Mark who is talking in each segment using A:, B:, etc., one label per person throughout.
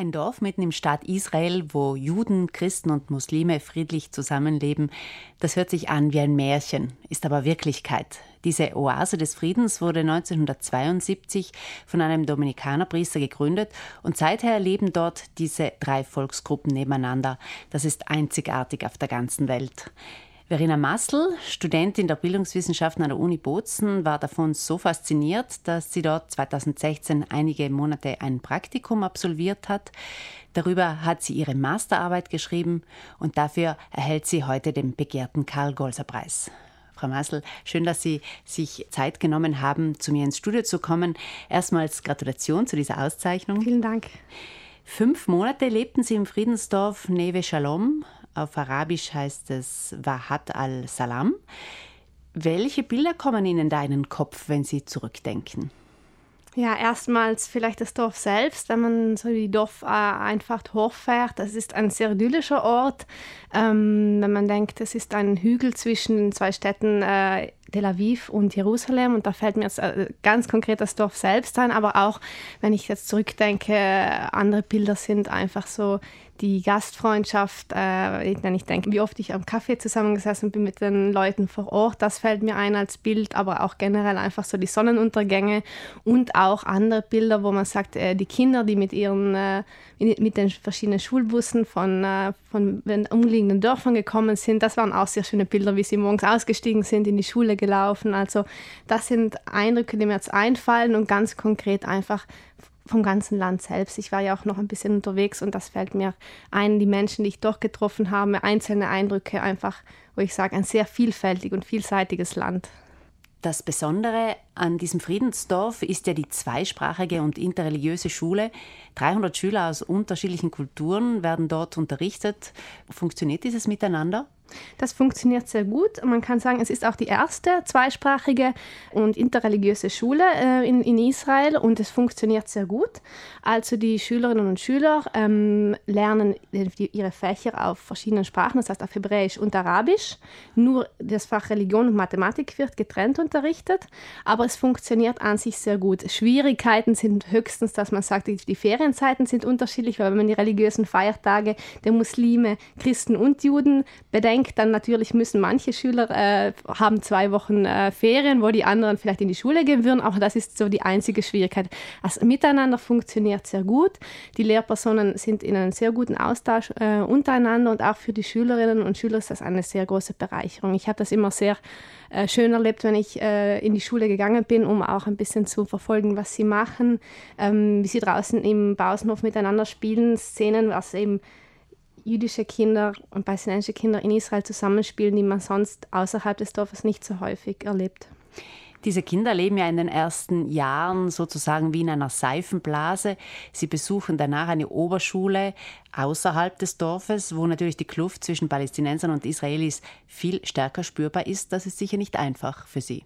A: Ein Dorf mitten im Staat Israel, wo Juden, Christen und Muslime friedlich zusammenleben, das hört sich an wie ein Märchen, ist aber Wirklichkeit. Diese Oase des Friedens wurde 1972 von einem Dominikanerpriester gegründet und seither leben dort diese drei Volksgruppen nebeneinander. Das ist einzigartig auf der ganzen Welt. Verena Massel, Studentin der Bildungswissenschaften an der Uni Bozen, war davon so fasziniert, dass sie dort 2016 einige Monate ein Praktikum absolviert hat. Darüber hat sie ihre Masterarbeit geschrieben und dafür erhält sie heute den begehrten Karl-Golser-Preis. Frau Massel, schön, dass Sie sich Zeit genommen haben, zu mir ins Studio zu kommen. Erstmals Gratulation zu dieser Auszeichnung.
B: Vielen Dank.
A: Fünf Monate lebten Sie im Friedensdorf Neve Shalom auf Arabisch heißt es Wahat al-Salam. Welche Bilder kommen Ihnen da in den Kopf, wenn Sie zurückdenken?
B: Ja, erstmals vielleicht das Dorf selbst, wenn man so die Dorfeinfahrt hochfährt. Das ist ein sehr idyllischer Ort. Ähm, wenn man denkt, es ist ein Hügel zwischen zwei Städten, äh, Tel Aviv und Jerusalem. Und da fällt mir jetzt äh, ganz konkret das Dorf selbst ein. Aber auch, wenn ich jetzt zurückdenke, andere Bilder sind einfach so die Gastfreundschaft, äh, wenn ich denke, wie oft ich am Kaffee zusammengesessen bin mit den Leuten vor Ort, das fällt mir ein als Bild, aber auch generell einfach so die Sonnenuntergänge und auch andere Bilder, wo man sagt, äh, die Kinder, die mit ihren, äh, mit den verschiedenen Schulbussen von, äh, von den umliegenden Dörfern gekommen sind, das waren auch sehr schöne Bilder, wie sie morgens ausgestiegen sind, in die Schule gelaufen. Also das sind Eindrücke, die mir jetzt einfallen und ganz konkret einfach vom ganzen Land selbst. Ich war ja auch noch ein bisschen unterwegs und das fällt mir ein, die Menschen, die ich dort getroffen habe, einzelne Eindrücke einfach, wo ich sage, ein sehr vielfältig und vielseitiges Land.
A: Das Besondere an diesem Friedensdorf ist ja die zweisprachige und interreligiöse Schule. 300 Schüler aus unterschiedlichen Kulturen werden dort unterrichtet. Funktioniert dieses Miteinander?
B: Das funktioniert sehr gut. Man kann sagen, es ist auch die erste zweisprachige und interreligiöse Schule äh, in, in Israel und es funktioniert sehr gut. Also die Schülerinnen und Schüler ähm, lernen die, ihre Fächer auf verschiedenen Sprachen, das heißt auf Hebräisch und Arabisch. Nur das Fach Religion und Mathematik wird getrennt unterrichtet, aber es funktioniert an sich sehr gut. Schwierigkeiten sind höchstens, dass man sagt, die, die Ferienzeiten sind unterschiedlich, weil wenn man die religiösen Feiertage der Muslime, Christen und Juden bedenkt, denke dann natürlich müssen manche Schüler äh, haben zwei Wochen äh, Ferien, wo die anderen vielleicht in die Schule gehen würden, aber das ist so die einzige Schwierigkeit. Das Miteinander funktioniert sehr gut. Die Lehrpersonen sind in einem sehr guten Austausch äh, untereinander und auch für die Schülerinnen und Schüler ist das eine sehr große Bereicherung. Ich habe das immer sehr äh, schön erlebt, wenn ich äh, in die Schule gegangen bin, um auch ein bisschen zu verfolgen, was sie machen, ähm, wie sie draußen im Pausenhof miteinander spielen, Szenen, was eben jüdische Kinder und palästinensische Kinder in Israel zusammenspielen, die man sonst außerhalb des Dorfes nicht so häufig erlebt.
A: Diese Kinder leben ja in den ersten Jahren sozusagen wie in einer Seifenblase. Sie besuchen danach eine Oberschule außerhalb des Dorfes, wo natürlich die Kluft zwischen Palästinensern und Israelis viel stärker spürbar ist. Das ist sicher nicht einfach für sie.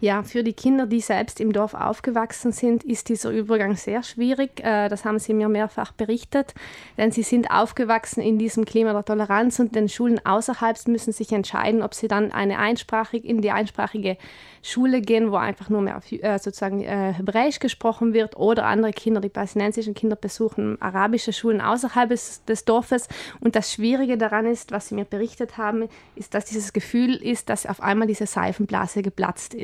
B: Ja, für die Kinder, die selbst im Dorf aufgewachsen sind, ist dieser Übergang sehr schwierig. Äh, das haben sie mir mehrfach berichtet, denn sie sind aufgewachsen in diesem Klima der Toleranz und den Schulen außerhalb müssen sich entscheiden, ob sie dann eine einsprachig in die einsprachige Schule gehen, wo einfach nur mehr äh, sozusagen äh, Hebräisch gesprochen wird oder andere Kinder, die palästinensischen Kinder besuchen arabische Schulen außerhalb des, des Dorfes. Und das Schwierige daran ist, was sie mir berichtet haben, ist, dass dieses Gefühl ist, dass auf einmal diese Seifenblase geplatzt ist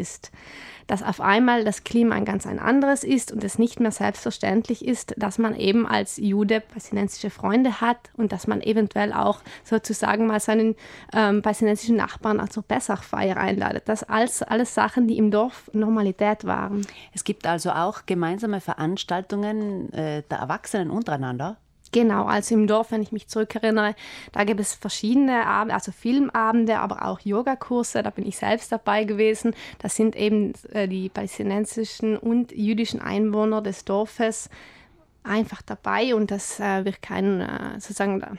B: dass auf einmal das Klima ein ganz ein anderes ist und es nicht mehr selbstverständlich ist, dass man eben als Jude palästinensische Freunde hat und dass man eventuell auch sozusagen mal seinen ähm, palästinensischen Nachbarn zur Pessachfeier einladet. Das alles, alles Sachen, die im Dorf Normalität waren.
A: Es gibt also auch gemeinsame Veranstaltungen äh, der Erwachsenen untereinander?
B: Genau, also im Dorf, wenn ich mich zurückerinnere, da gibt es verschiedene Abende, also Filmabende, aber auch Yogakurse, da bin ich selbst dabei gewesen. Das sind eben äh, die palästinensischen und jüdischen Einwohner des Dorfes einfach dabei und das äh, wird kein, äh, sozusagen,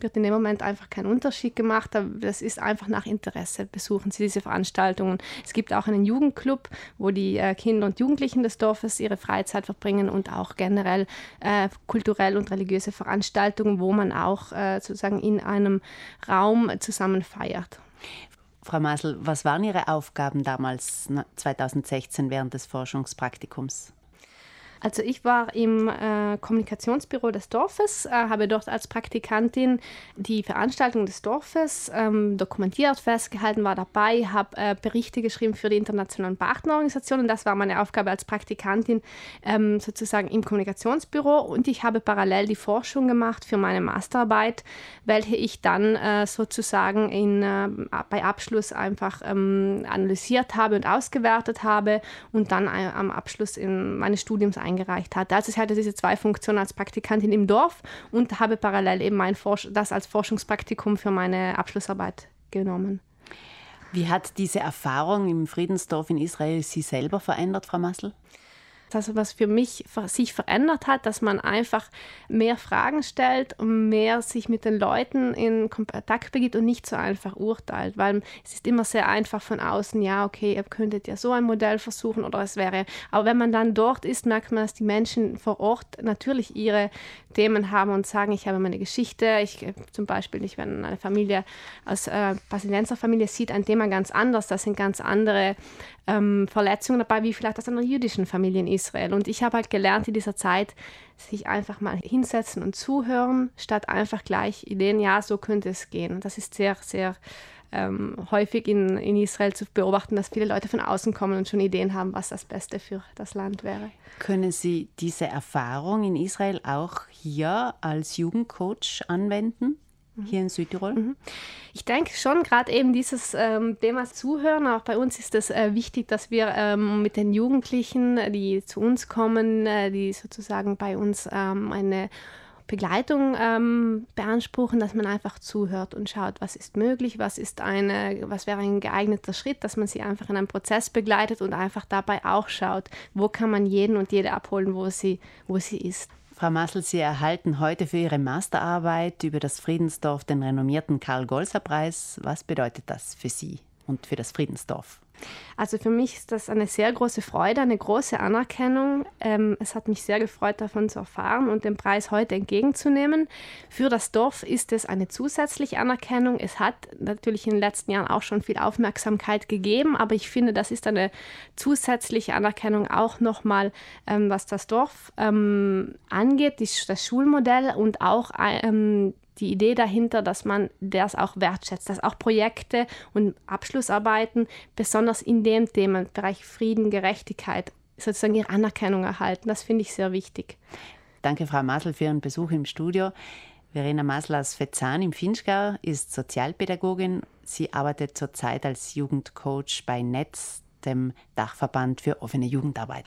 B: wird in dem Moment einfach kein Unterschied gemacht. Das ist einfach nach Interesse, besuchen sie diese Veranstaltungen. Es gibt auch einen Jugendclub, wo die äh, Kinder und Jugendlichen des Dorfes ihre Freizeit verbringen und auch generell äh, kulturell und religiöse Veranstaltungen, wo man auch äh, sozusagen in einem Raum zusammen feiert.
A: Frau Masel, was waren Ihre Aufgaben damals 2016 während des Forschungspraktikums?
B: Also ich war im äh, Kommunikationsbüro des Dorfes, äh, habe dort als Praktikantin die Veranstaltung des Dorfes ähm, dokumentiert, festgehalten, war dabei, habe äh, Berichte geschrieben für die internationalen Partnerorganisationen. Das war meine Aufgabe als Praktikantin ähm, sozusagen im Kommunikationsbüro und ich habe parallel die Forschung gemacht für meine Masterarbeit, welche ich dann äh, sozusagen in, äh, bei Abschluss einfach ähm, analysiert habe und ausgewertet habe und dann äh, am Abschluss in meines Studiums eingereicht hatte. Also ich hatte diese zwei Funktionen als Praktikantin im Dorf und habe parallel eben mein Forsch das als Forschungspraktikum für meine Abschlussarbeit genommen.
A: Wie hat diese Erfahrung im Friedensdorf in Israel Sie selber verändert, Frau Massel?
B: Also was für mich sich verändert hat, dass man einfach mehr Fragen stellt und mehr sich mit den Leuten in Kontakt begibt und nicht so einfach urteilt, weil es ist immer sehr einfach von außen, ja, okay, ihr könntet ja so ein Modell versuchen oder es wäre, aber wenn man dann dort ist, merkt man, dass die Menschen vor Ort natürlich ihre Themen haben und sagen, ich habe meine Geschichte, ich äh, zum Beispiel, ich wenn eine Familie als äh, Palästinenserfamilie sieht ein Thema ganz anders, das sind ganz andere ähm, Verletzungen dabei, wie vielleicht aus einer jüdischen Familie in Israel. Und ich habe halt gelernt in dieser Zeit, sich einfach mal hinsetzen und zuhören, statt einfach gleich Ideen, ja, so könnte es gehen. Das ist sehr, sehr ähm, häufig in, in Israel zu beobachten, dass viele Leute von außen kommen und schon Ideen haben, was das Beste für das Land wäre.
A: Können Sie diese Erfahrung in Israel auch hier als Jugendcoach anwenden? Hier in Südtirol? Mhm.
B: Ich denke schon, gerade eben dieses ähm, Thema Zuhören, auch bei uns ist es äh, wichtig, dass wir ähm, mit den Jugendlichen, die zu uns kommen, äh, die sozusagen bei uns ähm, eine Begleitung ähm, beanspruchen, dass man einfach zuhört und schaut, was ist möglich, was ist eine, was wäre ein geeigneter Schritt, dass man sie einfach in einem Prozess begleitet und einfach dabei auch schaut, wo kann man jeden und jede abholen, wo sie, wo sie ist.
A: Frau Massel, Sie erhalten heute für Ihre Masterarbeit über das Friedensdorf den renommierten Karl-Golser-Preis. Was bedeutet das für Sie und für das Friedensdorf?
B: Also für mich ist das eine sehr große Freude, eine große Anerkennung. Ähm, es hat mich sehr gefreut, davon zu erfahren und den Preis heute entgegenzunehmen. Für das Dorf ist es eine zusätzliche Anerkennung. Es hat natürlich in den letzten Jahren auch schon viel Aufmerksamkeit gegeben, aber ich finde, das ist eine zusätzliche Anerkennung auch nochmal, ähm, was das Dorf ähm, angeht, das Schulmodell und auch ähm, die Idee dahinter, dass man das auch wertschätzt, dass auch Projekte und Abschlussarbeiten besonders in dem Themenbereich Frieden, Gerechtigkeit sozusagen ihre Anerkennung erhalten. Das finde ich sehr wichtig.
A: Danke, Frau Masel, für Ihren Besuch im Studio. Verena Masel aus Fezzan im Finchgau ist Sozialpädagogin. Sie arbeitet zurzeit als Jugendcoach bei Netz, dem Dachverband für offene Jugendarbeit.